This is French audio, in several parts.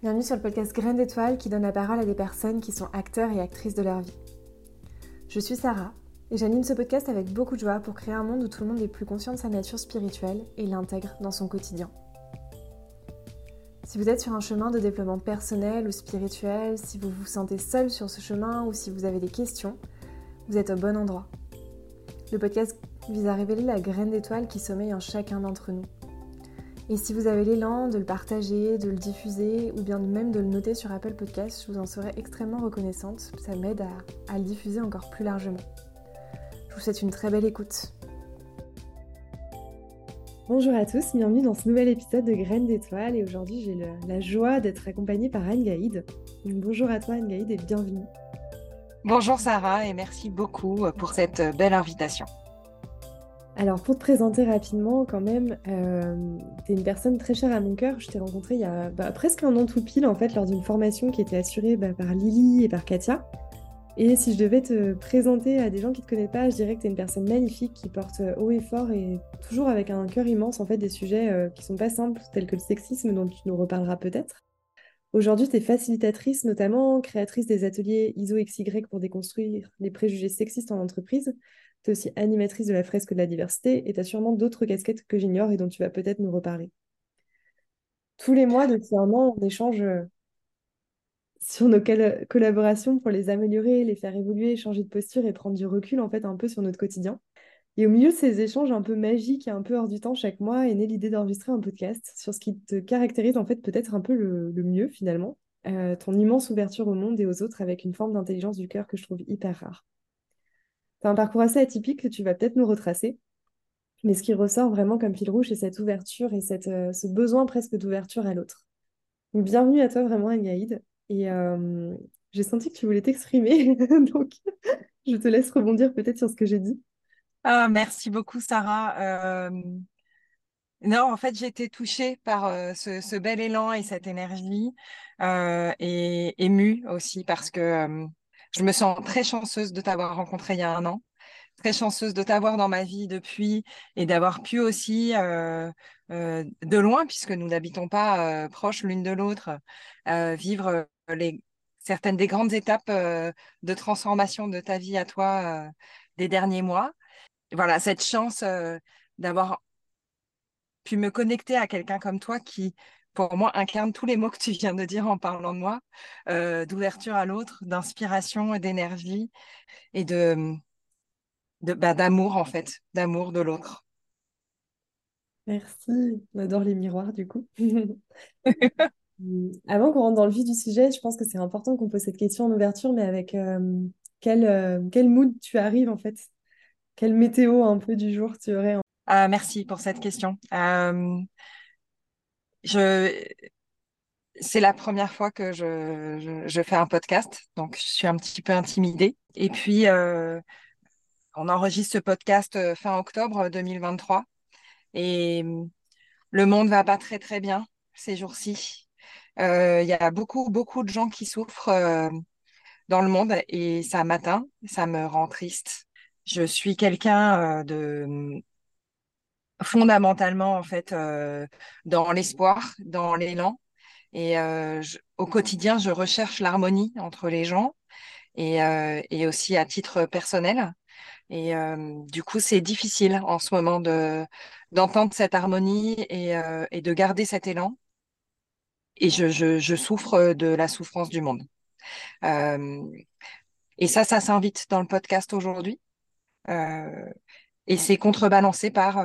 Bienvenue sur le podcast Graines d'étoiles qui donne la parole à des personnes qui sont acteurs et actrices de leur vie. Je suis Sarah et j'anime ce podcast avec beaucoup de joie pour créer un monde où tout le monde est plus conscient de sa nature spirituelle et l'intègre dans son quotidien. Si vous êtes sur un chemin de développement personnel ou spirituel, si vous vous sentez seul sur ce chemin ou si vous avez des questions, vous êtes au bon endroit. Le podcast vise à révéler la graine d'étoile qui sommeille en chacun d'entre nous et si vous avez l'élan de le partager, de le diffuser ou bien même de le noter sur Apple Podcast, je vous en serais extrêmement reconnaissante. Ça m'aide à, le diffuser encore plus largement. Je vous souhaite une très belle écoute. Bonjour à tous, bienvenue dans ce nouvel épisode de Graines d'étoiles et aujourd'hui j'ai la joie d'être accompagnée par Anne Gaïd. bonjour à toi Anne Gaïd et bienvenue. Bonjour Sarah et merci beaucoup pour cette belle invitation. Alors pour te présenter rapidement quand même, euh, tu es une personne très chère à mon cœur. Je t'ai rencontrée il y a bah, presque un an tout pile en fait lors d'une formation qui était assurée bah, par Lily et par Katia. Et si je devais te présenter à des gens qui ne te connaissent pas, je dirais que tu es une personne magnifique qui porte haut et fort et toujours avec un cœur immense en fait des sujets euh, qui sont pas simples tels que le sexisme dont tu nous reparleras peut-être. Aujourd'hui, tu es facilitatrice, notamment créatrice des ateliers ISO-XY pour déconstruire les préjugés sexistes en entreprise, tu es aussi animatrice de la fresque de la diversité et tu as sûrement d'autres casquettes que j'ignore et dont tu vas peut-être nous reparler. Tous les mois, depuis un an, on échange euh, sur nos collaborations pour les améliorer, les faire évoluer, changer de posture et prendre du recul en fait un peu sur notre quotidien. Et au milieu de ces échanges un peu magiques et un peu hors du temps chaque mois est née l'idée d'enregistrer un podcast sur ce qui te caractérise en fait peut-être un peu le, mieux finalement, euh, ton immense ouverture au monde et aux autres avec une forme d'intelligence du cœur que je trouve hyper rare. As un parcours assez atypique que tu vas peut-être nous retracer. Mais ce qui ressort vraiment comme fil rouge, c'est cette ouverture et cette, euh, ce besoin presque d'ouverture à l'autre. bienvenue à toi vraiment, Angaïd. Et euh, j'ai senti que tu voulais t'exprimer, donc je te laisse rebondir peut-être sur ce que j'ai dit. Ah, merci beaucoup, Sarah. Euh, non, en fait, j'ai été touchée par ce, bel élan et cette énergie et émue aussi parce que je me sens très chanceuse de t'avoir rencontré il y a un an, très chanceuse de t'avoir dans ma vie depuis et d'avoir pu aussi, euh, euh, de loin, puisque nous n'habitons pas euh, proches l'une de l'autre, vivre certaines des grandes étapes de transformation de ta vie à toi des derniers mois. Voilà, cette chance d'avoir pu me connecter à quelqu'un comme toi qui pour moi, incarne tous les mots que tu viens de dire en parlant de moi, euh, d'ouverture à l'autre, d'inspiration et d'énergie et de, bah, d'amour en fait, d'amour de l'autre. Merci, on adore les miroirs du coup. Avant qu'on rentre dans le vif du sujet, je pense que c'est important qu'on pose cette question en ouverture, mais avec euh, quel, euh, quel mood tu arrives en fait? Quelle météo un peu du jour tu aurais ah, Merci pour cette question je, c'est la première fois que je, je, fais un podcast, donc je suis un petit peu intimidée. Et puis, euh, on enregistre ce podcast euh, fin octobre 2023 et le monde va pas très très bien ces jours-ci. Euh, il y a beaucoup beaucoup de gens qui souffrent dans le monde et ça m'atteint, ça me rend triste. Je suis quelqu'un de fondamentalement en fait euh, dans l'espoir, dans l'élan. Et euh, au quotidien, je recherche l'harmonie entre les gens et, euh, aussi à titre personnel. Et du coup, c'est difficile en ce moment de d'entendre cette harmonie et, de garder cet élan. Et je, je, souffre de la souffrance du monde. et ça, ça s'invite dans le podcast aujourd'hui. Et c'est contrebalancé par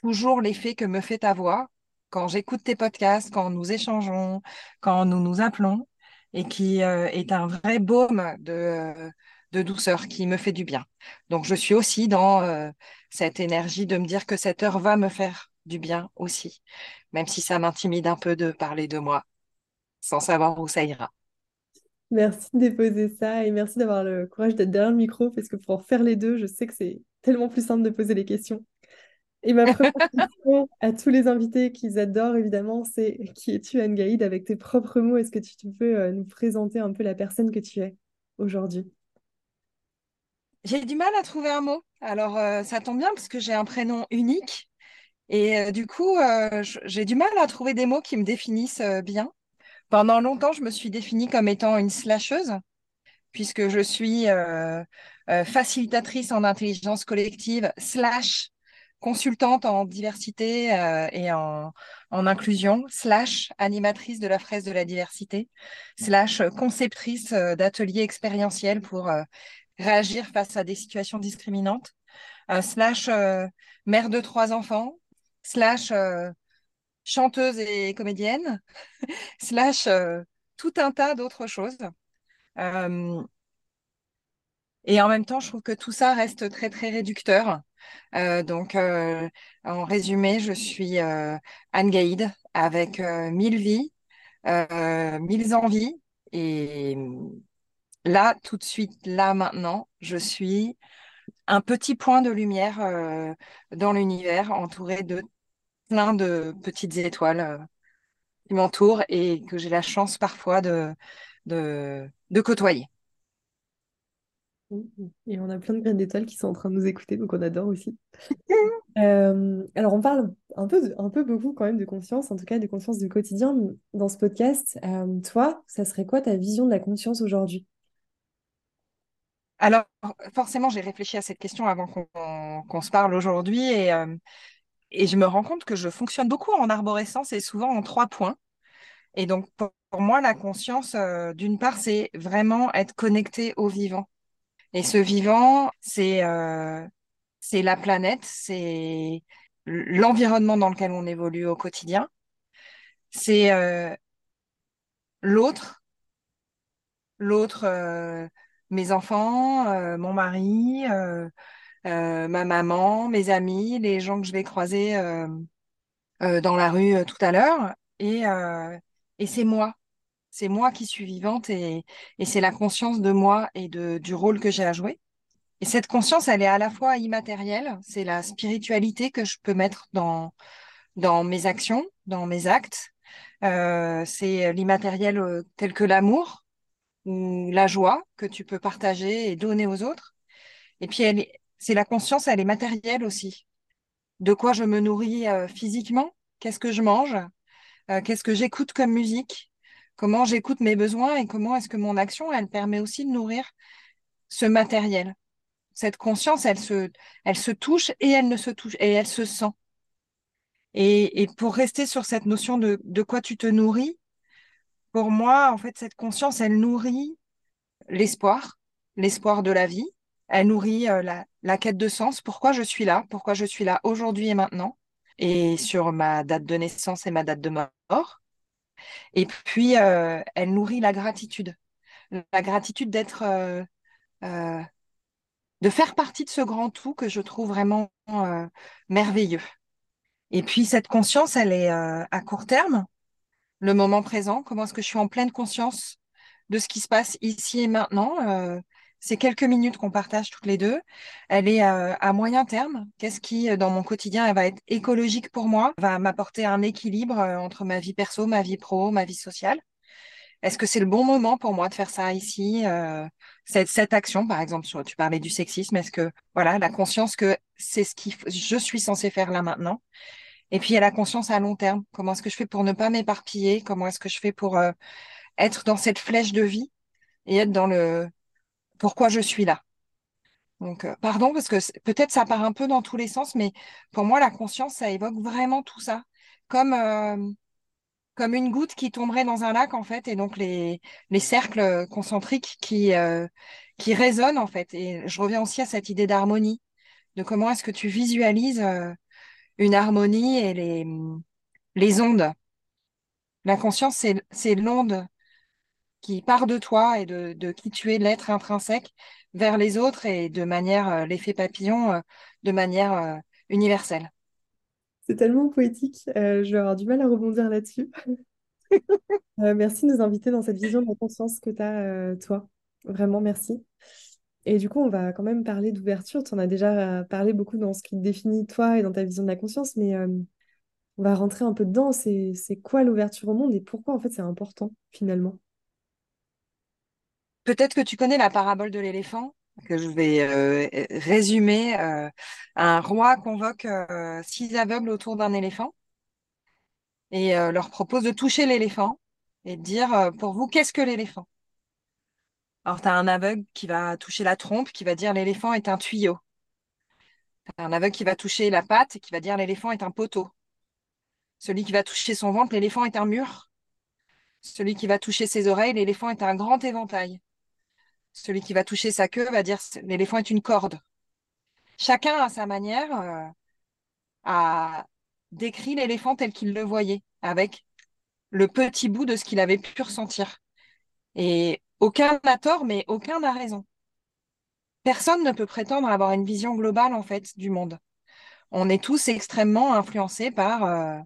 toujours l'effet que me fait ta voix quand j'écoute tes podcasts, quand nous échangeons, quand nous nous appelons, et qui euh, est un vrai baume de, euh, de, douceur qui me fait du bien. Donc je suis aussi dans euh, cette énergie de me dire que cette heure va me faire du bien aussi, même si ça m'intimide un peu de parler de moi sans savoir où ça ira. Merci de déposer ça et merci d'avoir le courage d'être derrière le micro parce que pour en faire les deux, je sais que c'est tellement plus simple de poser les questions. Et ma première question à tous les invités qu'ils adorent, évidemment, c'est qui es-tu, Anne Gaïd, avec tes propres mots Est-ce que tu, peux euh, nous présenter un peu la personne que tu es aujourd'hui? J'ai du mal à trouver un mot. Alors, euh, ça tombe bien parce que j'ai un prénom unique Et du coup, j'ai du mal à trouver des mots qui me définissent bien. Pendant longtemps, je me suis définie comme étant une slasheuse, puisque je suis facilitatrice en intelligence collective, slash consultante en diversité et en, en, inclusion, slash animatrice de la fraise de la diversité, slash conceptrice d'ateliers expérientiels pour réagir face à des situations discriminantes, slash mère de trois enfants, slash chanteuse et comédienne, slash tout un tas d'autres choses. et en même temps, je trouve que tout ça reste très, très réducteur. donc, en résumé, je suis Anne Gaïd avec mille vies, mille envies. Et là, tout de suite, là, maintenant, je suis un petit point de lumière dans l'univers entouré de plein de petites étoiles qui m'entourent et que j'ai la chance parfois de, de, de côtoyer. Et on a plein de graines d'étoiles qui sont en train de nous écouter, donc on adore aussi. Euh, alors on parle un peu, un peu beaucoup quand même de conscience, en tout cas de conscience du quotidien dans ce podcast. Euh, toi, ça serait quoi ta vision de la conscience aujourd'hui? Alors forcément, j'ai réfléchi à cette question avant qu'on se parle aujourd'hui et, euh, et je me rends compte que je fonctionne beaucoup en arborescence et souvent en trois points. Et donc pour, moi, la conscience, d'une part, c'est vraiment être connecté au vivant et ce vivant, c'est euh, la planète, c'est l'environnement dans lequel on évolue au quotidien, c'est euh, l'autre, l'autre, euh, mes enfants, mon mari, ma maman, mes amis, les gens que je vais croiser dans la rue tout à l'heure, et, et c'est moi c'est moi qui suis vivante et, c'est la conscience de moi et de, du rôle que j'ai à jouer. Et cette conscience, elle est à la fois immatérielle, c'est la spiritualité que je peux mettre dans, dans mes actions, dans mes actes. Euh, c'est l'immatériel euh, tel que l'amour ou la joie que tu peux partager et donner aux autres. Et puis, elle c'est la conscience, elle est matérielle aussi. De quoi je me nourris euh, physiquement Qu'est-ce que je mange Qu'est-ce que j'écoute comme musique comment j'écoute mes besoins et comment est-ce que mon action, elle permet aussi de nourrir ce matériel. Cette conscience, elle se, touche et elle ne se touche et elle se sent. Et, pour rester sur cette notion de quoi tu te nourris, pour moi, en fait, cette conscience, elle nourrit l'espoir, l'espoir de la vie. Elle nourrit euh, la, quête de sens. Pourquoi je suis là? Pourquoi je suis là aujourd'hui et maintenant? Et sur ma date de naissance et ma date de mort. Et puis, euh, elle nourrit la gratitude. La gratitude d'être, euh, de faire partie de ce grand tout que je trouve vraiment merveilleux. Et puis, cette conscience, elle est à court terme, le moment présent. Comment est-ce que je suis en pleine conscience de ce qui se passe ici et maintenant c'est quelques minutes qu'on partage toutes les deux. Elle est euh, à moyen terme. Qu'est-ce qui, euh, dans mon quotidien, elle va être écologique pour moi, va m'apporter un équilibre euh, entre ma vie perso, ma vie pro, ma vie sociale. Est-ce que c'est le bon moment pour moi de faire ça ici cette, action, par exemple, tu parlais du sexisme, est-ce que, voilà, la conscience que c'est ce que je suis censée faire là maintenant. Et puis, il y a la conscience à long terme. Comment est-ce que je fais pour ne pas m'éparpiller? Comment est-ce que je fais pour être dans cette flèche de vie et être dans le, pourquoi je suis là. Donc, euh, pardon, parce que peut-être ça part un peu dans tous les sens, mais pour moi, la conscience, ça évoque vraiment tout ça. Comme, euh, comme une goutte qui tomberait dans un lac, en fait, et donc les, les cercles concentriques qui, euh, qui résonnent, en fait. Et je reviens aussi à cette idée d'harmonie, de comment est-ce que tu visualises une harmonie et les, les ondes. La conscience, c'est l'onde qui part de toi et de, qui tu es, l'être intrinsèque, vers les autres et de manière, euh, l'effet papillon, euh, de manière euh, universelle. C'est tellement poétique, je vais avoir du mal à rebondir là-dessus. merci de nous inviter dans cette vision de la conscience que tu as, toi. Vraiment, merci. Et du coup, on va quand même parler d'ouverture. Tu en as déjà parlé beaucoup dans ce qui te définit toi et dans ta vision de la conscience, mais on va rentrer un peu dedans. C'est quoi l'ouverture au monde et pourquoi en fait c'est important finalement? Peut-être que tu connais la parabole de l'éléphant. que je vais résumer. un roi convoque six aveugles autour d'un éléphant et leur propose de toucher l'éléphant et de dire pour vous, qu'est-ce que l'éléphant? Alors, tu as un aveugle qui va toucher la trompe, qui va dire l'éléphant est un tuyau. Tu as un aveugle qui va toucher la patte qui va dire l'éléphant est un poteau. Celui qui va toucher son ventre, l'éléphant est un mur. Celui qui va toucher ses oreilles, l'éléphant est un grand éventail. Celui qui va toucher sa queue va dire l'éléphant est une corde. Chacun, à sa manière, euh, a décrit l'éléphant tel qu'il le voyait, avec le petit bout de ce qu'il avait pu ressentir. Et aucun n'a tort, mais aucun n'a raison. Personne ne peut prétendre avoir une vision globale, en fait, du monde. On est tous extrêmement influencés par euh,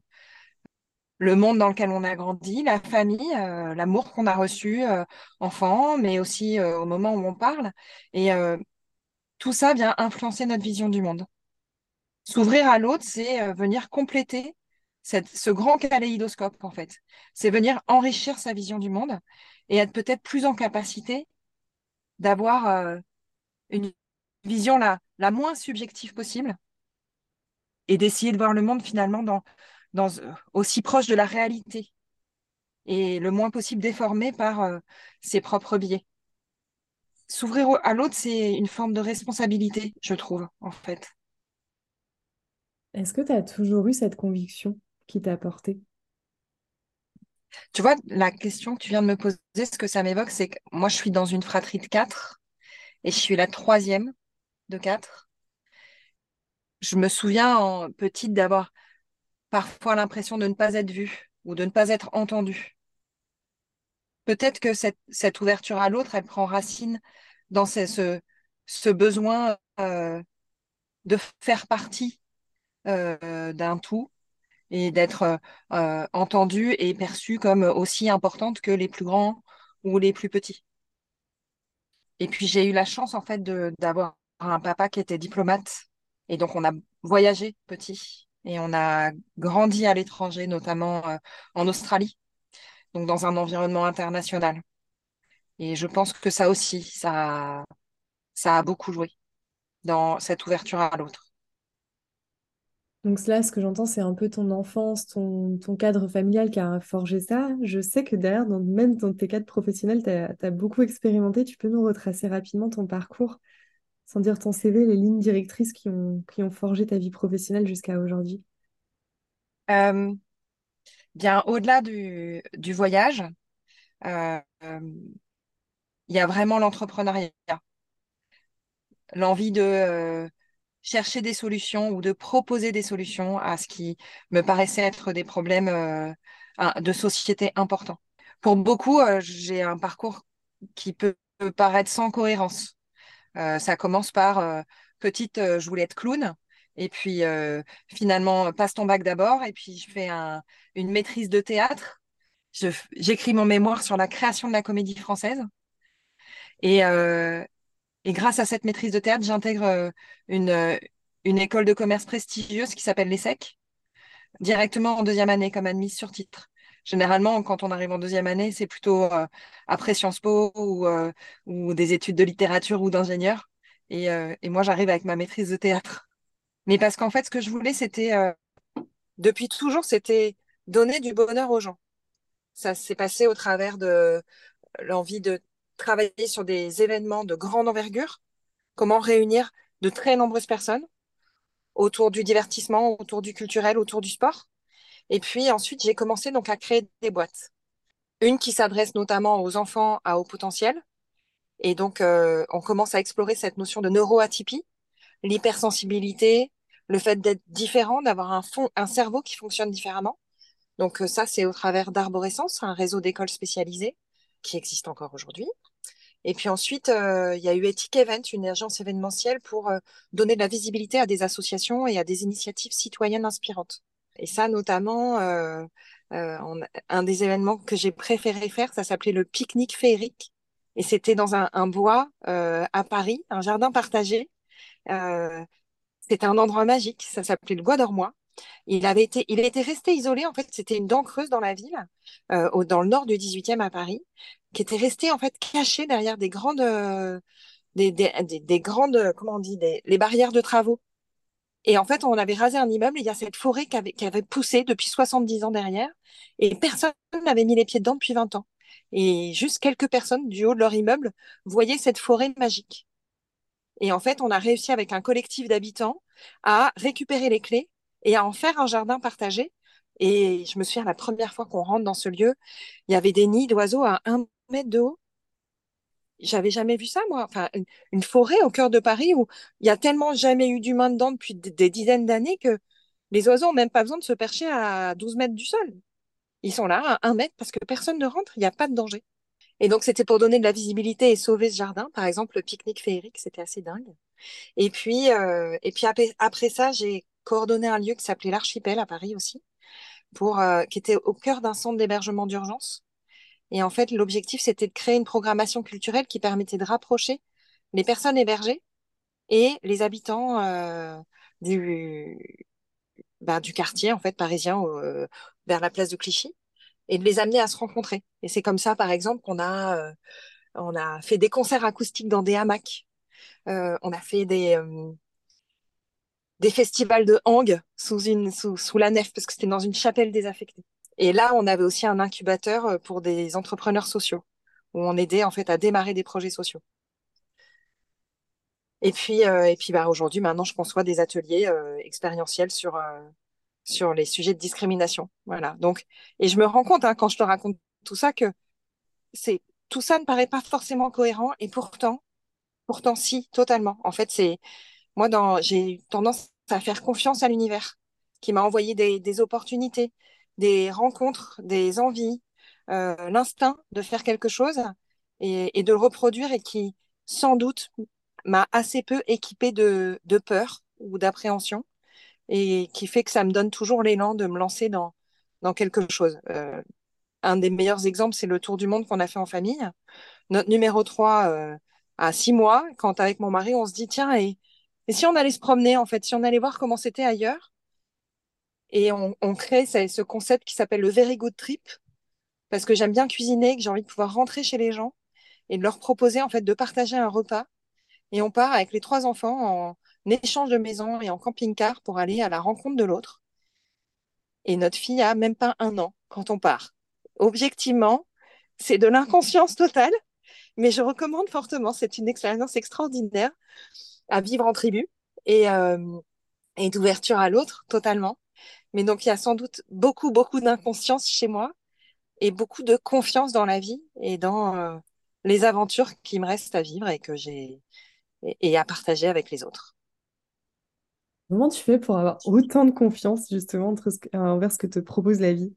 le monde dans lequel on a grandi, la famille, euh, l'amour qu'on a reçu euh, enfant, mais aussi euh, au moment où on parle. Et tout ça vient influencer notre vision du monde. S'ouvrir à l'autre, c'est venir compléter ce grand kaléidoscope, en fait. C'est venir enrichir sa vision du monde et être peut-être plus en capacité d'avoir une vision la moins subjective possible et d'essayer de voir le monde finalement dans, aussi proche de la réalité et le moins possible déformé par euh, ses propres biais. S'ouvrir à l'autre, c'est une forme de responsabilité, je trouve, en fait. Est-ce que tu as toujours eu cette conviction qui t'a porté Tu vois, la question que tu viens de me poser, ce que ça m'évoque, c'est que moi, je suis dans une fratrie de quatre et je suis la troisième de quatre. Je me souviens en petite d'avoir parfois l'impression de ne pas être vu ou de ne pas être entendu. Peut-être que cette, ouverture à l'autre, elle prend racine dans ce, besoin euh, de faire partie euh, d'un tout et d'être euh, entendu et perçu comme aussi importante que les plus grands ou les plus petits. Et puis j'ai eu la chance en fait d'avoir un papa qui était diplomate et donc on a voyagé petit et on a grandi à l'étranger, notamment euh, en Australie, donc dans un environnement international. Et je pense que ça aussi, ça, a beaucoup joué dans cette ouverture à l'autre. Donc là, ce que j'entends, c'est un peu ton enfance, ton, cadre familial qui a forgé ça. Je sais que derrière, même dans tes cadres professionnels, tu as, beaucoup expérimenté. Tu peux nous retracer rapidement ton parcours, sans dire ton CV, les lignes directrices qui ont, forgé ta vie professionnelle jusqu'à aujourd'hui? Euh, Bien, au-delà du, voyage, euh, il y a vraiment l'entrepreneuriat. L'envie de euh, chercher des solutions ou de proposer des solutions à ce qui me paraissait être des problèmes de société importants. Pour beaucoup, j'ai un parcours qui peut paraître sans cohérence. Ça commence par petite, je voulais être clown. Et puis, euh, finalement, passe ton bac d'abord. Et puis, je fais un, une maîtrise de théâtre. J'écris mon mémoire sur la création de la comédie française. Et, euh, grâce à cette maîtrise de théâtre, j'intègre euh, une, une école de commerce prestigieuse qui s'appelle l'ESSEC, directement en deuxième année comme admise sur titre. Généralement, quand on arrive en deuxième année, c'est plutôt après Sciences Po ou, ou des études de littérature ou d'ingénieur. Et, et moi, j'arrive avec ma maîtrise de théâtre. Mais parce qu'en fait, ce que je voulais, c'était, euh, depuis toujours, c'était donner du bonheur aux gens. Ça s'est passé au travers de l'envie de travailler sur des événements de grande envergure, comment réunir de très nombreuses personnes autour du divertissement, autour du culturel, autour du sport. Et puis ensuite, j'ai commencé donc à créer des boîtes. Une qui s'adresse notamment aux enfants à haut potentiel. Et donc, euh, on commence à explorer cette notion de neuroatypie, l'hypersensibilité, le fait d'être différent, d'avoir un, cerveau qui fonctionne différemment. Donc euh, ça, c'est au travers d'Arborescence, un réseau d'écoles spécialisées qui existe encore aujourd'hui. Et puis ensuite, euh, il y a eu Ethic Event, une agence événementielle pour donner de la visibilité à des associations et à des initiatives citoyennes inspirantes. Et ça, notamment, un des événements que j'ai préféré faire, ça s'appelait le pique-nique féerique. Et c'était dans un, bois à Paris, un jardin partagé, euh, c'était un endroit magique, ça s'appelait le Bois d'Ormois. Il était resté isolé. En fait, c'était une dent creuse dans la ville, euh, dans le nord du 18e à Paris, qui était resté en fait caché derrière des grandes, euh, des, des, des, grandes, comment on dit, les barrières de travaux. Et en fait, on avait rasé un immeuble il y a cette forêt qui avait, qui avait poussé depuis 70 ans derrière et personne n'avait mis les pieds dedans depuis 20 ans. Et juste quelques personnes du haut de leur immeuble voyaient cette forêt magique. Et en fait, on a réussi avec un collectif d'habitants à récupérer les clés et à en faire un jardin partagé. Et je me souviens, la première fois qu'on rentre dans ce lieu, il y avait des nids d'oiseaux à un mètre de haut. J'avais jamais vu ça, moi. Enfin, une, forêt au cœur de Paris où il y a tellement jamais eu d'humains dedans depuis des, dizaines d'années que les oiseaux n'ont même pas besoin de se percher à 12 mètres du sol. Ils sont là à un mètre parce que personne ne rentre, il n'y a pas de danger. Et donc, c'était pour donner de la visibilité et sauver ce jardin. Par exemple, le pique-nique féerique, c'était assez dingue. Et puis, euh, et puis après, après ça, j'ai coordonné un lieu qui s'appelait l'Archipel à Paris aussi, pour, euh, qui était au cœur d'un centre d'hébergement d'urgence. Et en fait, l'objectif, c'était de créer une programmation culturelle qui permettait de rapprocher les personnes hébergées et les habitants euh, du, bah, du quartier en fait parisien euh, vers la place de Clichy et de les amener à se rencontrer. Et c'est comme ça, par exemple, qu'on a euh, a fait des concerts acoustiques dans des hamacs. On a fait des festivals de hang sous une sous la nef parce que c'était dans une chapelle désaffectée. Et là, on avait aussi un incubateur pour des entrepreneurs sociaux où on aidait en fait à démarrer des projets sociaux. Et puis, euh, et puis bah, aujourd'hui, maintenant, je conçois des ateliers euh, expérientiels sur, euh, sur les sujets de discrimination. Voilà. Donc, et je me rends compte, hein, quand je te raconte tout ça, que c'est tout ça ne paraît pas forcément cohérent, et pourtant, pourtant, si, totalement. En fait, c'est moi, j'ai tendance à faire confiance à l'univers, qui m'a envoyé des, opportunités, des rencontres, des envies, l'instinct de faire quelque chose et, et de le reproduire, et qui, sans doute, m'a assez peu équipée de, de peur ou d'appréhension et qui fait que ça me donne toujours l'élan de me lancer dans, dans quelque chose. Euh, un des meilleurs exemples, c'est le tour du monde qu'on a fait en famille. Notre numéro 3, euh, à six mois, quand avec mon mari, on se dit, tiens, et, et si on allait se promener, en fait, si on allait voir comment c'était ailleurs Et on, on crée ce, ce concept qui s'appelle le Very Good Trip, parce que j'aime bien cuisiner, que j'ai envie de pouvoir rentrer chez les gens et de leur proposer, en fait, de partager un repas et on part avec les trois enfants en échange de maison et en camping-car pour aller à la rencontre de l'autre. Et notre fille a même pas un an quand on part. Objectivement, c'est de l'inconscience totale, mais je recommande fortement. C'est une expérience extraordinaire à vivre en tribu et, euh, et d'ouverture à l'autre totalement. Mais donc, il y a sans doute beaucoup, beaucoup d'inconscience chez moi et beaucoup de confiance dans la vie et dans euh, les aventures qui me restent à vivre et que j'ai et, à partager avec les autres. Comment tu fais pour avoir autant de confiance justement entre ce, envers ce que te propose la vie?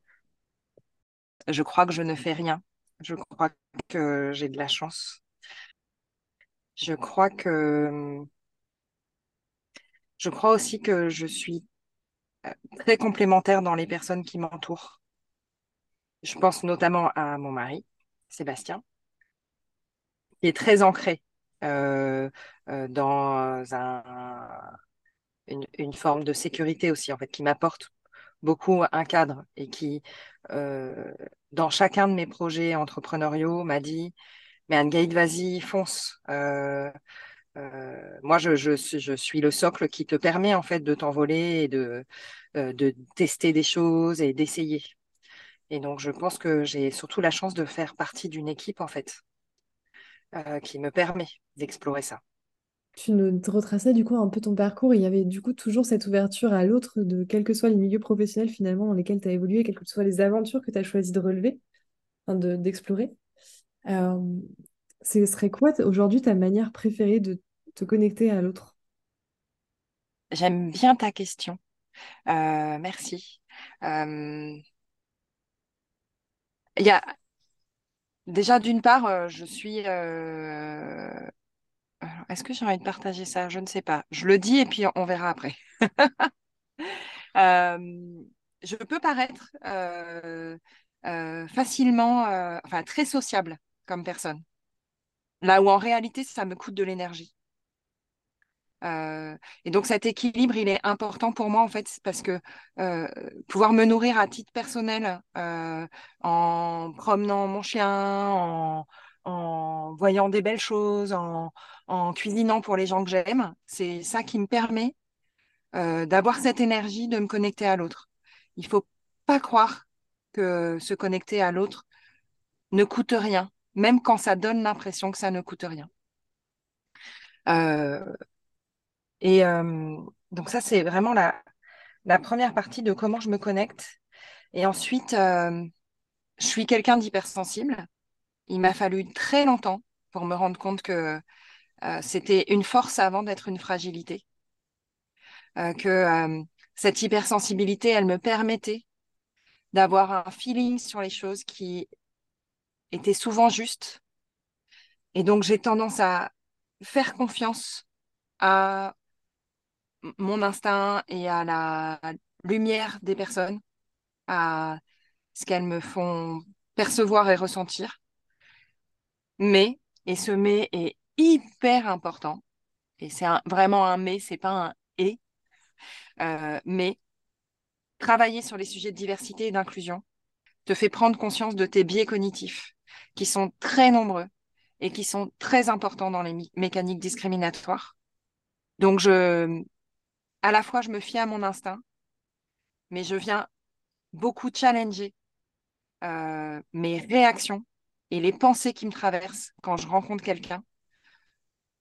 Je crois que je ne fais rien. Je crois que j'ai de la chance. Je crois que je crois aussi que je suis euh, très complémentaire dans les personnes qui m'entourent. Je pense notamment à mon mari, Sébastien, qui est très ancré euh, euh, dans une, forme de sécurité aussi, en fait, qui m'apporte beaucoup un cadre et qui, euh, dans chacun de mes projets entrepreneuriaux, m'a dit, mais Anne-Gaïd, vas-y, fonce. Moi, je, suis le socle qui te permet en fait de t'envoler et de, de tester des choses et d'essayer. Et donc, je pense que j'ai surtout la chance de faire partie d'une équipe en fait euh, qui me permet d'explorer ça. Tu nous retraçais du coup un peu ton parcours. Il y avait du coup toujours cette ouverture à l'autre, de quels que soient les milieux professionnels finalement dans lesquels tu as évolué, quelles que soient les aventures que tu as choisi de relever, d'explorer. Euh, ce serait quoi aujourd'hui ta manière préférée de te connecter à l'autre? J'aime bien ta question. Euh, merci. Il y a Déjà, d'une part, euh, je suis. Euh, est-ce que j'ai envie de partager ça? Je ne sais pas. Je le dis et puis on verra après. Euh, je peux paraître facilement, enfin très sociable comme personne. Là où en réalité, ça me coûte de l'énergie. Euh, et donc cet équilibre, il est important pour moi en fait, parce que euh, pouvoir me nourrir à titre personnel euh, en promenant mon chien, en, voyant des belles choses, en, cuisinant pour les gens que j'aime. C'est ça qui me permet d'avoir cette énergie de me connecter à l'autre. Il faut pas croire que se connecter à l'autre ne coûte rien, même quand ça donne l'impression que ça ne coûte rien. Euh, et euh, donc ça, c'est vraiment la, la première partie de comment je me connecte. Et ensuite, je suis quelqu'un d'hypersensible. Il m'a fallu très longtemps pour me rendre compte que c'était une force avant d'être une fragilité. que cette hypersensibilité, elle me permettait d'avoir un feeling sur les choses qui était souvent juste. Et donc, j'ai tendance à faire confiance à mon instinct et à la lumière des personnes, à ce qu'elles me font percevoir et ressentir. Mais, et ce mais est hyper important, et c'est vraiment un mais, c'est pas un et, euh, mais travailler sur les sujets de diversité et d'inclusion te fait prendre conscience de tes biais cognitifs, qui sont très nombreux et qui sont très importants dans les mécaniques discriminatoires. Donc, je, à la fois, je me fie à mon instinct, mais je viens beaucoup challenger euh, mes réactions et les pensées qui me traversent quand je rencontre quelqu'un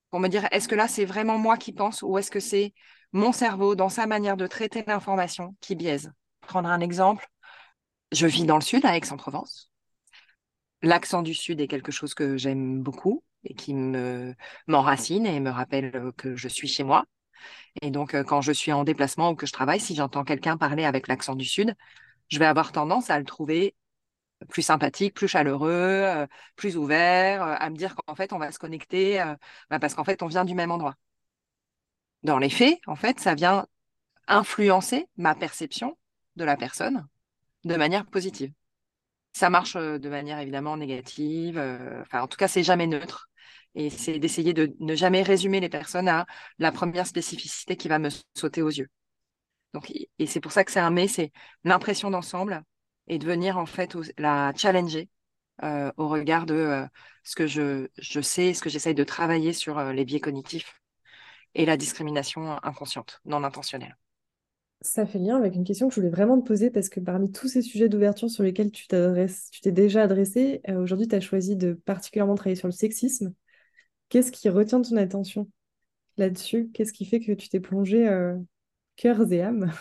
pour me dire est-ce que là c'est vraiment moi qui pense ou est-ce que c'est mon cerveau dans sa manière de traiter l'information qui biaise? Prendre un exemple, je vis dans le sud à Aix-en-Provence. L'accent du sud est quelque chose que j'aime beaucoup et qui me m'enracine et me rappelle que je suis chez moi. Et donc, quand je suis en déplacement ou que je travaille, si j'entends quelqu'un parler avec l'accent du Sud, je vais avoir tendance à le trouver plus sympathique, plus chaleureux, plus ouvert, à me dire qu'en fait, on va se connecter bah, parce qu'en fait, on vient du même endroit. Dans les faits, en fait, ça vient influencer ma perception de la personne de manière positive. Ça marche de manière évidemment négative. Enfin, en tout cas, c'est jamais neutre. Et c'est d'essayer de ne jamais résumer les personnes à la première spécificité qui va me sauter aux yeux. Donc, et c'est pour ça que c'est un mais, c'est l'impression d'ensemble et de venir en fait la challenger euh, au regard de euh, ce que je, je sais, ce que j'essaye de travailler sur euh, les biais cognitifs et la discrimination inconsciente, non intentionnelle. Ça fait lien avec une question que je voulais vraiment te poser parce que parmi tous ces sujets d'ouverture sur lesquels tu t'es déjà adressé, aujourd'hui tu as choisi de particulièrement travailler sur le sexisme. Qu'est-ce qui retient ton attention là-dessus? Qu'est-ce qui fait que tu t'es plongé euh, cœur et âme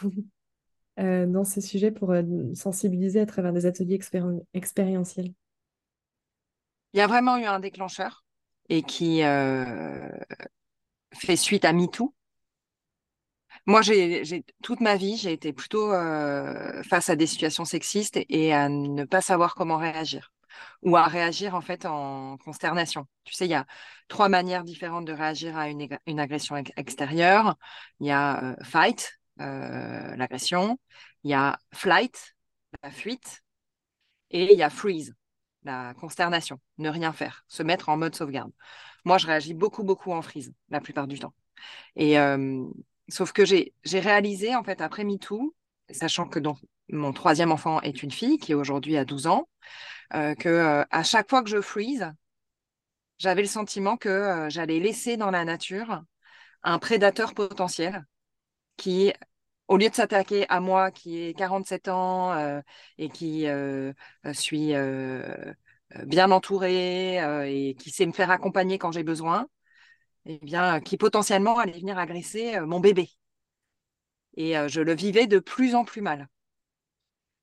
euh, dans ces sujets pour euh, sensibiliser à travers des ateliers expérientiels? Il y a vraiment eu un déclencheur et qui fait suite à MeToo. Moi, j'ai toute ma vie, j'ai été plutôt face à des situations sexistes et à ne pas savoir comment réagir ou à réagir en fait en consternation. Tu sais, il y a trois manières différentes de réagir à une, agression extérieure. Il y a euh, fight, euh, l'agression. Il y a flight, la fuite. Et il y a freeze, la consternation, ne rien faire, se mettre en mode sauvegarde. Moi, je réagis beaucoup, beaucoup en freeze la plupart du temps. Et euh, sauf que j'ai réalisé en fait après MeToo, sachant que donc mon troisième enfant est une fille qui aujourd'hui a 12 ans, euh, que euh, à chaque fois que je freeze, j'avais le sentiment que euh, j'allais laisser dans la nature un prédateur potentiel qui, au lieu de s'attaquer à moi qui ai 47 ans et qui suis bien entourée et qui sait me faire accompagner quand j'ai besoin, eh bien, qui potentiellement allait venir agresser mon bébé. Et je le vivais de plus en plus mal.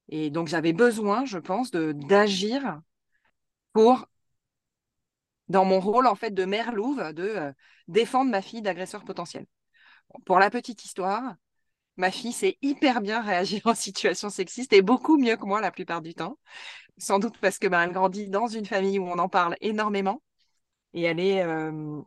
Et donc, j'avais besoin, je pense, d'agir pour, dans mon rôle, en fait, de mère louve, de euh, défendre ma fille d'agresseur potentiel. pour la petite histoire, ma fille sait hyper bien réagir en situation sexiste et beaucoup mieux que moi la plupart du temps. Sans doute parce que ben, elle grandit dans une famille où on en parle énormément et elle est euh,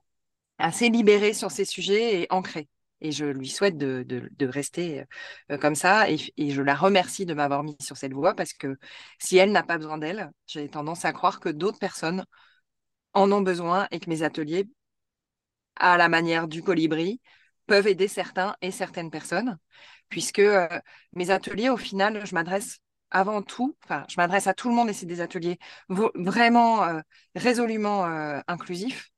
assez libérée sur ces sujets et ancrée. Et je lui souhaite de, rester euh, comme ça. Et, je la remercie de m'avoir mis sur cette voie parce que si elle n'a pas besoin d'elle, j'ai tendance à croire que d'autres personnes en ont besoin et que mes ateliers, à la manière du colibri, peuvent aider certains et certaines personnes. Puisque euh, mes ateliers, au final, je m'adresse avant tout, enfin, je m'adresse à tout le monde et c'est des ateliers vraiment euh, résolument inclusifs.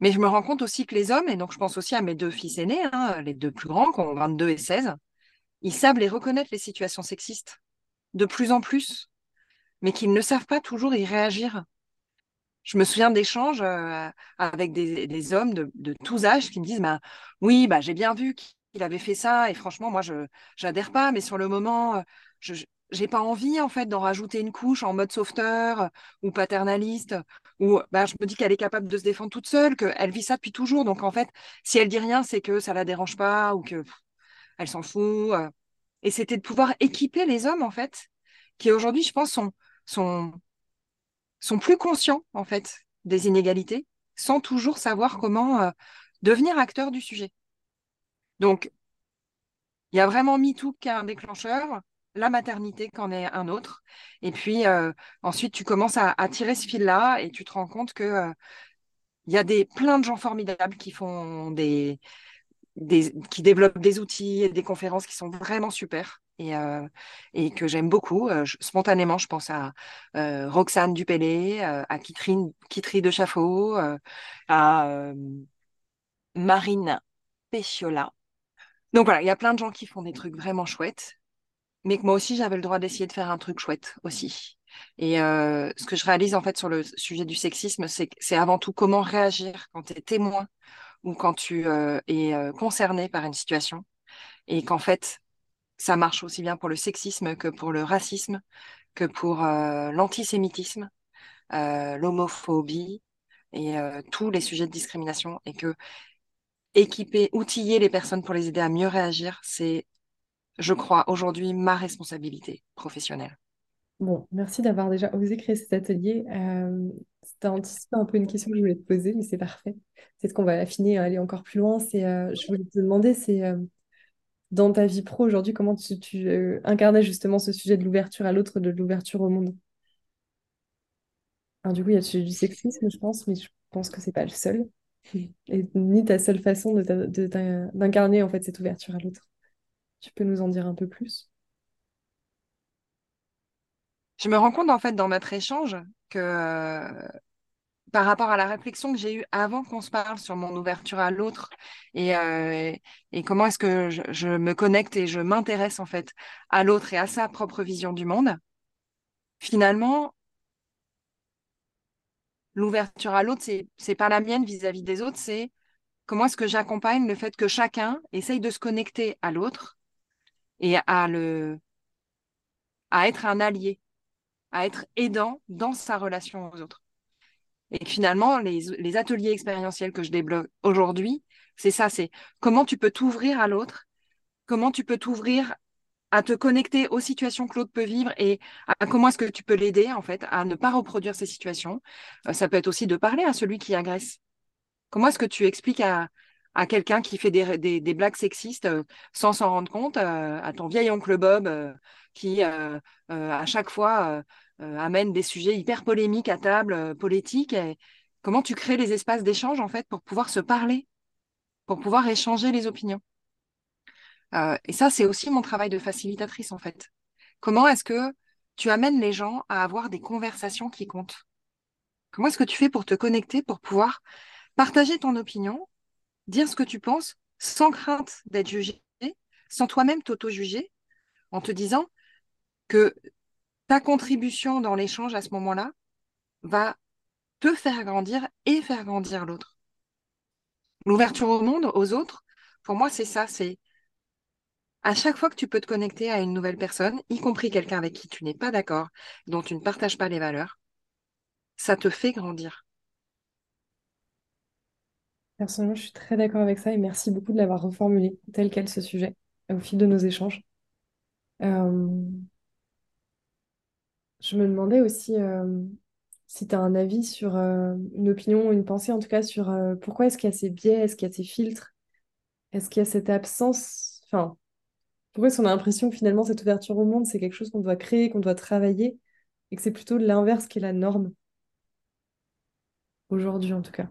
Mais je me rends compte aussi que les hommes, et donc je pense aussi à mes deux fils aînés, hein, les deux plus grands, qui ont 22 et 16, ils savent les reconnaître, les situations sexistes, de plus en plus, mais qu'ils ne savent pas toujours y réagir. Je me souviens d'échanges euh, avec des, hommes de, tous âges qui me disent bah, Oui, bah, j'ai bien vu qu'il avait fait ça, et franchement, moi, je n'adhère pas, mais sur le moment, je n'ai pas envie en fait d'en rajouter une couche en mode sauveteur ou paternaliste ou bah, je me dis qu'elle est capable de se défendre toute seule, qu'elle vit ça depuis toujours. Donc en fait, si elle dit rien, c'est que ça la dérange pas ou que elle s'en fout. Euh. Et c'était de pouvoir équiper les hommes en fait, qui aujourd'hui, je pense, sont, sont, sont plus conscients en fait des inégalités, sans toujours savoir comment euh, devenir acteur du sujet. Donc, il y a vraiment MeToo qui est un déclencheur la maternité qu'en est un autre. Et puis euh, ensuite, tu commences à, tirer ce fil-là et tu te rends compte que euh, y a des, plein de gens formidables qui font des, qui développent des outils et des conférences qui sont vraiment super et, euh, que j'aime beaucoup. spontanément, je pense à Roxane Dupellé, à Kitrine, Kitri de Chafaud, à Marine Péciola. Donc voilà, il y a plein de gens qui font des trucs vraiment chouettes mais que moi aussi, j'avais le droit d'essayer de faire un truc chouette aussi. Et euh, ce que je réalise en fait sur le sujet du sexisme, c'est avant tout comment réagir quand tu es témoin ou quand tu euh, es euh, concerné par une situation. Et qu'en fait, ça marche aussi bien pour le sexisme que pour le racisme, que pour l'antisémitisme, l'homophobie et tous les sujets de discrimination. Et que équiper, outiller les personnes pour les aider à mieux réagir, c'est je crois, aujourd'hui ma responsabilité professionnelle. Bon, merci d'avoir déjà osé créer cet atelier. Euh, C'était anticipé un peu une question que je voulais te poser, mais c'est parfait. C'est ce qu'on va affiner, aller encore plus loin. C'est, euh, je voulais te demander, c'est euh, dans ta vie pro aujourd'hui, comment tu, tu euh, incarnais justement ce sujet de l'ouverture à l'autre, de l'ouverture au monde? Alors du coup, il y a le sujet du sexisme, je pense, mais je pense que c'est pas le seul, et ni ta seule façon de, d'incarner en fait cette ouverture à l'autre. Tu peux nous en dire un peu plus? Je me rends compte en fait dans notre échange que euh, par rapport à la réflexion que j'ai eue avant qu'on se parle sur mon ouverture à l'autre et, euh, et comment est-ce que je, je, me connecte et je m'intéresse en fait à l'autre et à sa propre vision du monde, finalement, l'ouverture à l'autre, c'est, c'est pas la mienne vis-à-vis des autres, c'est comment est-ce que j'accompagne le fait que chacun essaye de se connecter à l'autre et à le être un allié, à être aidant dans sa relation aux autres. Et finalement, les, ateliers expérientiels que je débloque aujourd'hui, c'est ça, c'est comment tu peux t'ouvrir à l'autre, comment tu peux t'ouvrir à te connecter aux situations que l'autre peut vivre et comment est-ce que tu peux l'aider en fait à ne pas reproduire ces situations. Euh, ça peut être aussi de parler à celui qui agresse. Comment est-ce que tu expliques à, à quelqu'un qui fait des, blagues sexistes euh, sans s'en rendre compte, euh, à ton vieil oncle Bob euh, qui, à chaque fois, amène des sujets hyper polémiques à table, politiques. Et comment tu crées les espaces d'échange, en fait, pour pouvoir se parler, pour pouvoir échanger les opinions? et ça, c'est aussi mon travail de facilitatrice, en fait. Comment est-ce que tu amènes les gens à avoir des conversations qui comptent? Comment est-ce que tu fais pour te connecter, pour pouvoir partager ton opinion dire ce que tu penses sans crainte d'être jugé, sans toi-même t'auto-juger, en te disant que ta contribution dans l'échange à ce moment-là va te faire grandir et faire grandir l'autre. L'ouverture au monde, aux autres, pour moi, c'est ça, c'est à chaque fois que tu peux te connecter à une nouvelle personne, y compris quelqu'un avec qui tu n'es pas d'accord, dont tu ne partages pas les valeurs, ça te fait grandir. Personnellement, je suis très d'accord avec ça et merci beaucoup de l'avoir reformulé tel quel ce sujet au fil de nos échanges. Euh, je me demandais aussi euh, si tu as un avis sur euh, une opinion, une pensée en tout cas sur pourquoi est-ce qu'il y a ces biais, est-ce qu'il y a ces filtres, est-ce qu'il y a cette absence, enfin, pourquoi est-ce qu'on a l'impression que finalement cette ouverture au monde, c'est quelque chose qu'on doit créer, qu'on doit travailler et que c'est plutôt l'inverse qui est la norme? Aujourd'hui en tout cas.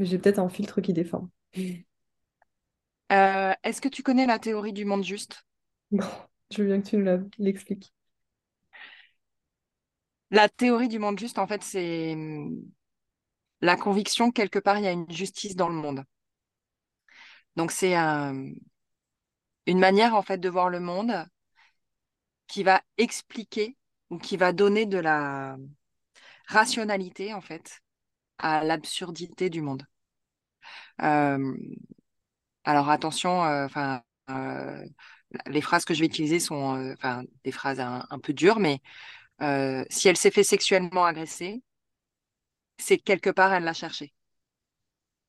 Mais j'ai peut-être un filtre qui déforme. Euh, est-ce que tu connais la théorie du monde juste? Non, Je veux bien que tu nous l'expliques. La théorie du monde juste, en fait, c'est hum, la conviction quelque part, il y a une justice dans le monde. Donc, c'est une manière, en fait, de voir le monde qui va expliquer ou qui va donner de la rationalité, en fait, à l'absurdité du monde. Euh, alors attention, euh, euh, les phrases que je vais utiliser sont enfin, des phrases un, peu dures, mais si elle s'est fait sexuellement agresser, c'est quelque part elle l'a cherché.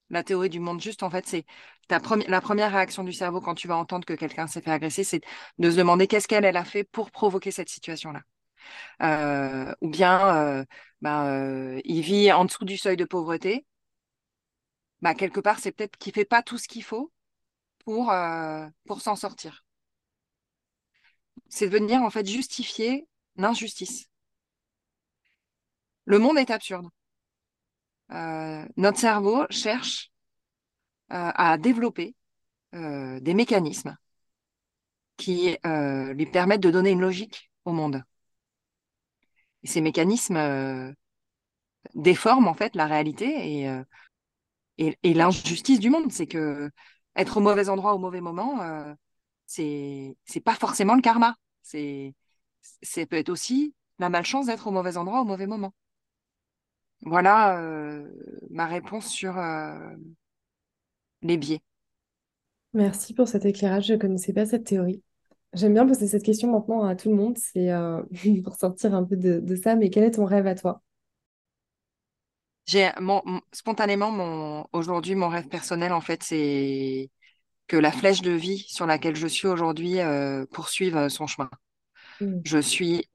La théorie du monde juste, en fait, c'est la première réaction du cerveau quand tu vas entendre que quelqu'un s'est fait agresser, c'est de se demander qu'est-ce qu'elle elle a fait pour provoquer cette situation-là. ou bien, bah, il vit en dessous du seuil de pauvreté, bah, quelque part, c'est peut-être qu'il fait pas tout ce qu'il faut pour, euh, pour s'en sortir. C'est de venir en fait justifier l'injustice. Le monde est absurde. Euh, notre cerveau cherche euh, à développer des mécanismes qui lui permettent de donner une logique au monde. Ces mécanismes déforment en fait la réalité et et, l'injustice du monde, c'est que être au mauvais endroit au mauvais moment, euh, c'est pas forcément le karma. C'est peut être aussi la malchance d'être au mauvais endroit au mauvais moment. Voilà euh, ma réponse sur euh, les biais. Merci pour cet éclairage. Je ne connaissais pas cette théorie. J'aime bien poser cette question maintenant à tout le monde. C'est pour sortir un peu de ça. Mais quel est ton rêve à toi? J'ai mon, spontanément mon aujourd'hui mon rêve personnel en fait c'est que la flèche de vie sur laquelle je suis aujourd'hui euh, poursuive euh, son chemin. Mm. Je suis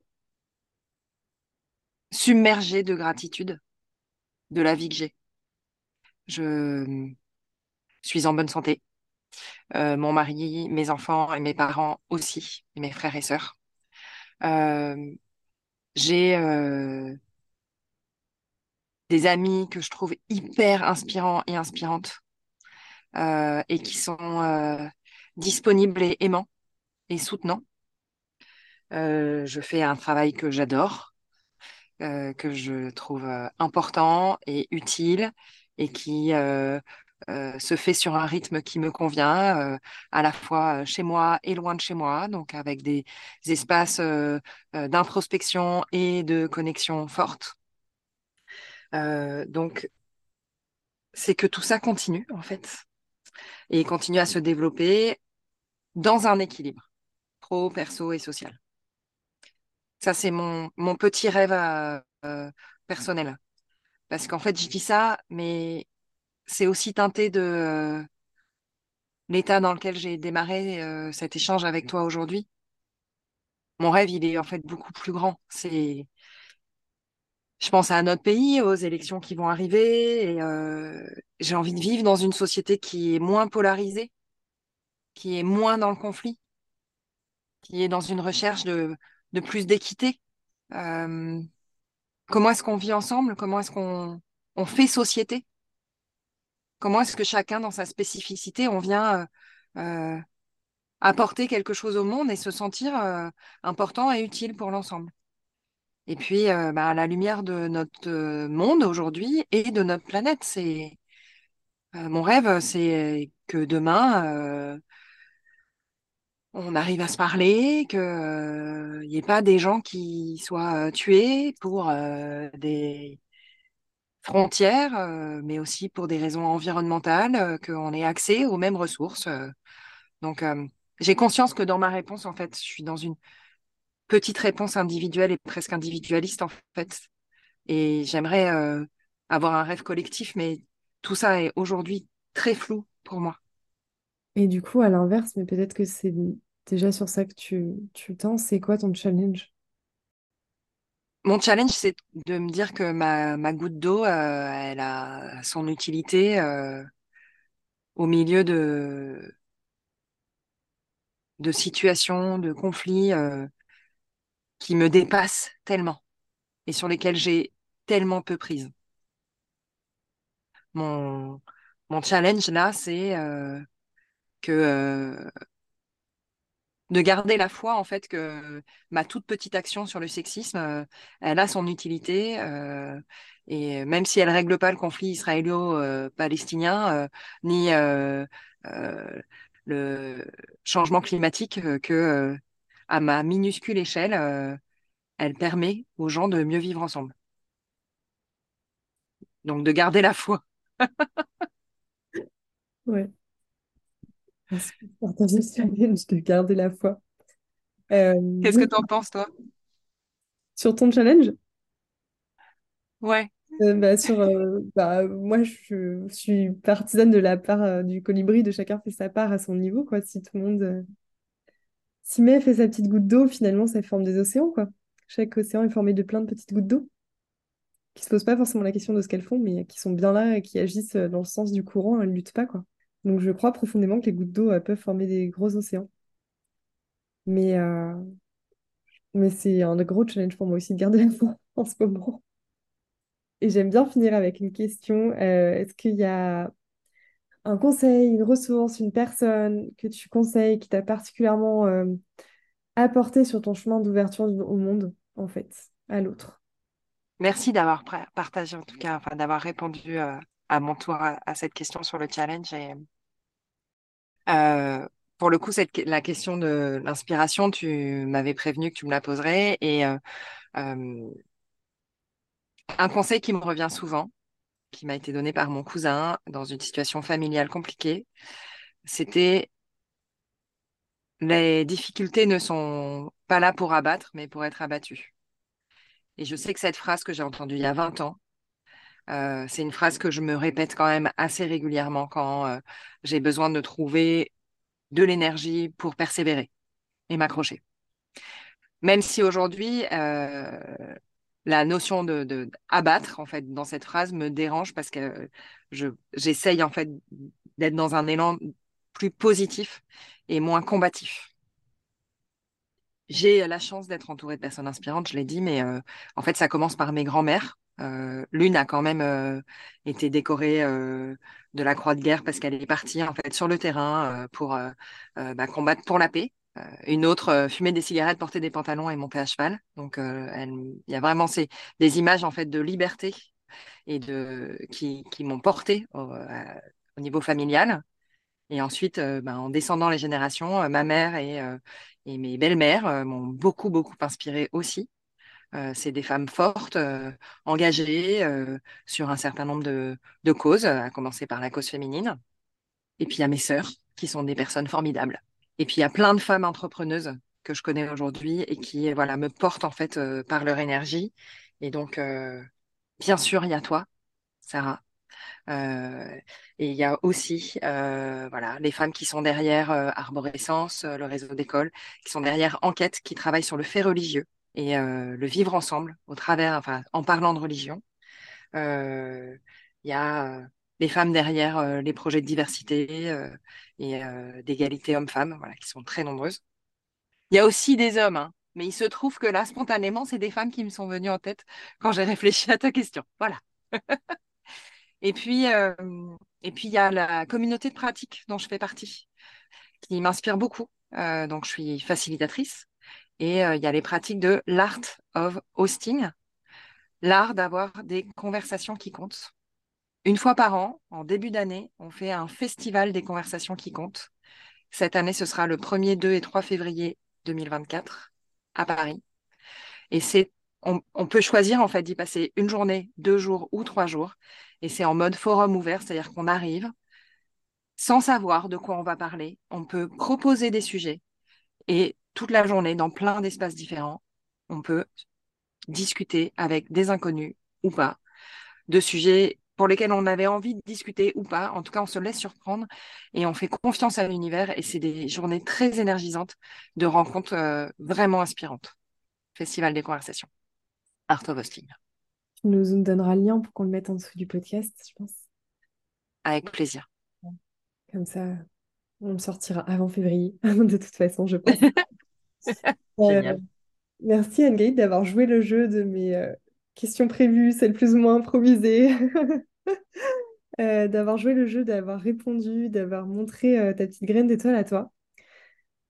submergée de gratitude de la vie que j'ai. Je suis en bonne santé. Euh, mon mari, mes enfants et mes parents aussi, et mes frères et sœurs. j'ai des amis que je trouve hyper inspirants et inspirantes euh, et qui sont euh, disponibles et aimants et soutenants. Euh, je fais un travail que j'adore, que je trouve important et utile et qui se fait sur un rythme qui me convient, à la fois chez moi et loin de chez moi, donc avec des espaces d'introspection et de connexion forte. Euh, donc, c'est que tout ça continue, en fait, et continue à se développer dans un équilibre, pro, perso et social. Ça, c'est mon, mon petit rêve euh, personnel. Parce qu'en fait, je dis ça, mais c'est aussi teinté de euh, l'état dans lequel j'ai démarré cet échange avec toi aujourd'hui. Mon rêve, il est en fait beaucoup plus grand. C'est je pense à notre pays, aux élections qui vont arriver, euh, j'ai envie de vivre dans une société qui est moins polarisée, qui est moins dans le conflit, qui est dans une recherche de, plus d'équité. Euh, comment est-ce qu'on vit ensemble? Comment est-ce qu'on on fait société? Comment est-ce que chacun, dans sa spécificité, on vient euh, apporter quelque chose au monde et se sentir important et utile pour l'ensemble? Et puis, euh, bah, à la lumière de notre euh, monde aujourd'hui et de notre planète, c'est euh, mon rêve, c'est que demain, on arrive à se parler, qu'il n'y ait pas des gens qui soient tués pour des frontières, mais aussi pour des raisons environnementales, qu'on ait accès aux mêmes ressources. donc, j'ai conscience que dans ma réponse, en fait, je suis dans une petite réponse individuelle et presque individualiste en fait. Et j'aimerais euh, avoir un rêve collectif, mais tout ça est aujourd'hui très flou pour moi. Et du coup, à l'inverse, mais peut-être que c'est déjà sur ça que tu, tu tends, c'est quoi ton challenge? Mon challenge, c'est de me dire que ma, ma goutte d'eau, euh, elle a son utilité euh, au milieu de, de situations, de conflits qui me dépassent tellement et sur lesquels j'ai tellement peu prise. Mon, challenge là, c'est euh, que euh, de garder la foi en fait que ma toute petite action sur le sexisme, euh, elle a son utilité et même si elle règle pas le conflit israélo-palestinien ni le changement climatique, que à ma minuscule échelle, elle permet aux gens de mieux vivre ensemble. Donc de garder la foi. ouais. de garder la foi. Euh, Qu'est-ce que tu en penses, toi? Sur ton challenge? Ouais. Euh, bah, sur, euh, bah, moi, je, suis partisane de la part du colibri, de chacun fait sa part à son niveau. Quoi. Si tout le monde s'y met, fait sa petite goutte d'eau, finalement, ça forme des océans. Quoi. Chaque océan est formé de plein de petites gouttes d'eau qui se posent pas forcément la question de ce qu'elles font, mais qui sont bien là et qui agissent dans le sens du courant, elles ne luttent pas. Quoi. Donc je crois profondément que les gouttes d'eau peuvent former des gros océans. Mais, euh, mais c'est un gros challenge pour moi aussi de garder la foi en ce moment. Et j'aime bien finir avec une question. Euh, est-ce qu'il y a un conseil, une ressource, une personne que tu conseilles qui t'a particulièrement euh, apporté sur ton chemin d'ouverture au monde, en fait, à l'autre? Merci d'avoir partagé, en tout cas, enfin, d'avoir répondu à mon tour à, cette question sur le challenge. Et, pour le coup, cette, la question de l'inspiration, tu m'avais prévenu que tu me la poserais. Et euh, euh, un conseil qui me revient souvent, qui m'a été donné par mon cousin dans une situation familiale compliquée, c'était les difficultés ne sont pas là pour abattre, mais pour être abattues. Et je sais que cette phrase que j'ai entendue il y a 20 ans, euh, c'est une phrase que je me répète quand même assez régulièrement quand j'ai besoin de trouver de l'énergie pour persévérer et m'accrocher. Même si aujourd'hui, euh, la notion de, abattre dans cette phrase me dérange parce que je j'essaye en fait d'être dans un élan plus positif et moins combatif. J'ai la chance d'être entourée de personnes inspirantes, je l'ai dit, mais euh, en fait, ça commence par mes grands-mères euh, l'une a quand même euh, été décorée euh, de la Croix de guerre parce qu'elle est partie en fait sur le terrain pour bah, combattre pour la paix. Une autre fumait des cigarettes, portait des pantalons et montait à cheval. Donc il y a vraiment ces, des images en fait de liberté et de qui, qui m'ont porté au, niveau familial. Et ensuite, bah, en descendant les générations, ma mère et, mes belles-mères m'ont beaucoup, beaucoup inspiré aussi. Euh, c'est des femmes fortes, euh, engagées euh, sur un certain nombre de, causes, à commencer par la cause féminine. Et puis il y a mes sœurs, qui sont des personnes formidables. Et puis il y a plein de femmes entrepreneuses que je connais aujourd'hui et qui voilà me portent en fait par leur énergie. Et donc, bien sûr, il y a toi, Sarah. et il y a aussi voilà, les femmes qui sont derrière Arborescence, le réseau d'écoles, qui sont derrière Enquête, qui travaillent sur le fait religieux et euh, le vivre ensemble au travers, enfin, en parlant de religion. Euh, il y a les femmes derrière euh, les projets de diversité et d'égalité hommes-femmes, voilà, qui sont très nombreuses. Il y a aussi des hommes, hein, mais il se trouve que là, spontanément, c'est des femmes qui me sont venues en tête quand j'ai réfléchi à ta question. Voilà. et puis, et puis il y a la communauté de pratique dont je fais partie, qui m'inspire beaucoup. donc, je suis facilitatrice et euh, il y a les pratiques de l'art of hosting, l'art d'avoir des conversations qui comptent. Une fois par an, en début d'année, on fait un festival des conversations qui comptent. Cette année, ce sera le 1er, 2 et 3 février 2024 à Paris. Et c'est, on, peut choisir en fait d'y passer une journée, deux jours ou trois jours. Et c'est en mode forum ouvert, c'est-à-dire qu'on arrive sans savoir de quoi on va parler. On peut proposer des sujets et toute la journée dans plein d'espaces différents. On peut discuter avec des inconnus ou pas, de sujets pour lesquels on avait envie de discuter ou pas. En tout cas, on se laisse surprendre et on fait confiance à l'univers et c'est des journées très énergisantes de rencontres euh, vraiment inspirantes. Festival des conversations. Art of Hosting. Tu nous donneras le lien pour qu'on le mette en dessous du podcast, je pense. Avec plaisir. Comme ça, on le sortira avant février, de toute façon, je pense. Euh, merci Anne-Gaïd d'avoir joué le jeu de mes euh, questions prévues, celles plus ou moins improvisées. Euh, d'avoir joué le jeu, d'avoir répondu, d'avoir montré ta petite graine d'étoile à toi.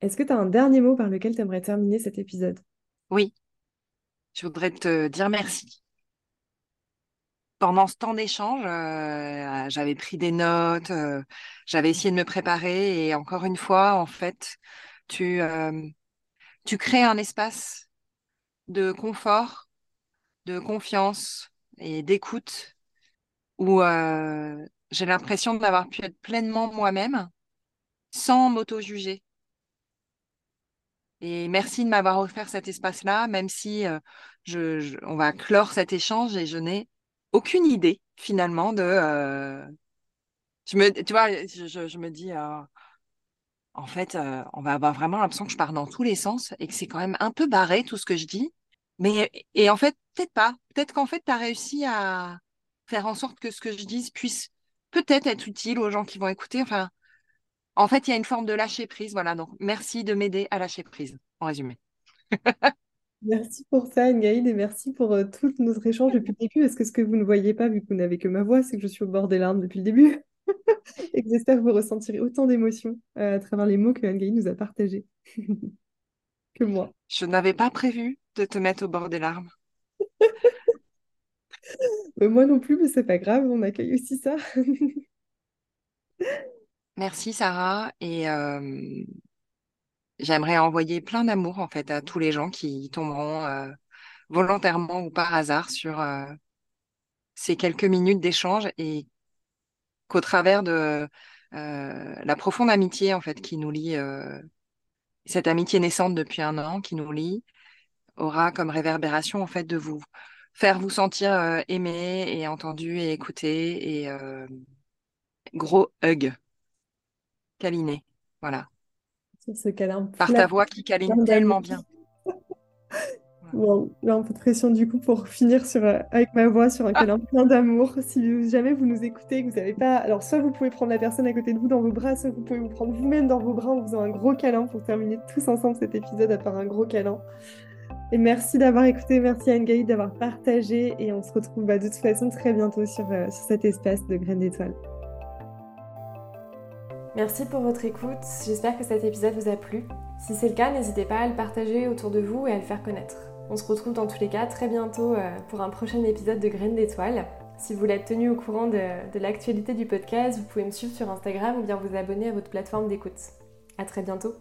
Est-ce que tu as un dernier mot par lequel tu aimerais terminer cet épisode? Oui, je voudrais te dire merci. Pendant ce temps d'échange, euh, j'avais pris des notes, euh, j'avais essayé de me préparer et encore une fois, en fait, tu, euh, tu crées un espace de confort, de confiance et d'écoute où j'ai l'impression d'avoir pu être pleinement moi-même sans m'auto-juger. Et merci de m'avoir offert cet espace-là, même si euh, je, on va clore cet échange et je n'ai aucune idée finalement de. Euh, je me, tu vois, je, me dis, euh, en fait, on va avoir vraiment l'impression que je pars dans tous les sens et que c'est quand même un peu barré tout ce que je dis. Mais et en fait, peut-être pas. Peut-être qu'en fait, tu as réussi à faire en sorte que ce que je dise puisse peut-être être utile aux gens qui vont écouter. Enfin, en fait, il y a une forme de lâcher prise. Voilà, donc merci de m'aider à lâcher prise, en résumé. Merci pour ça, Ngaïd, et merci pour euh, tout notre échange depuis le début. Est-ce que ce que vous ne voyez pas, vu que vous n'avez que ma voix, c'est que je suis au bord des larmes depuis le début et que j'espère que vous ressentirez autant d'émotions euh, à travers les mots que Ngaïd nous a partagés que moi. Je n'avais pas prévu de te mettre au bord des larmes. Moi non plus, mais c'est pas grave, on accueille aussi ça. Merci Sarah et euh, j'aimerais envoyer plein d'amour en fait à tous les gens qui tomberont euh, volontairement ou par hasard sur euh, ces quelques minutes d'échange et qu'au travers de la profonde amitié en fait qui nous lie, cette amitié naissante depuis un an qui nous lie, aura comme réverbération en fait de vous faire vous sentir aimé et entendu et écouté et gros hug câliné. Voilà. ce câlin. Par ta voix qui câline tellement bien. Wow. Là, un peu de pression du coup pour finir sur, euh, avec ma voix sur un ah. câlin plein d'amour. Si jamais vous nous écoutez, que vous n'avez pas. Alors, soit vous pouvez prendre la personne à côté de vous dans vos bras, soit vous pouvez vous prendre vous-même dans vos bras en faisant un gros câlin pour terminer tous ensemble cet épisode à faire un gros câlin. Et merci d'avoir écouté, merci à Ngaï d'avoir partagé. Et on se retrouve bah, de toute façon très bientôt sur, euh, sur cet espace de graines d'étoiles. Merci pour votre écoute, j'espère que cet épisode vous a plu. Si c'est le cas, n'hésitez pas à le partager autour de vous et à le faire connaître. On se retrouve dans tous les cas très bientôt euh, pour un prochain épisode de Graines d'étoiles. Si vous être tenu au courant de, de l'actualité du podcast, vous pouvez me suivre sur Instagram ou bien vous abonner à votre plateforme d'écoute. À très bientôt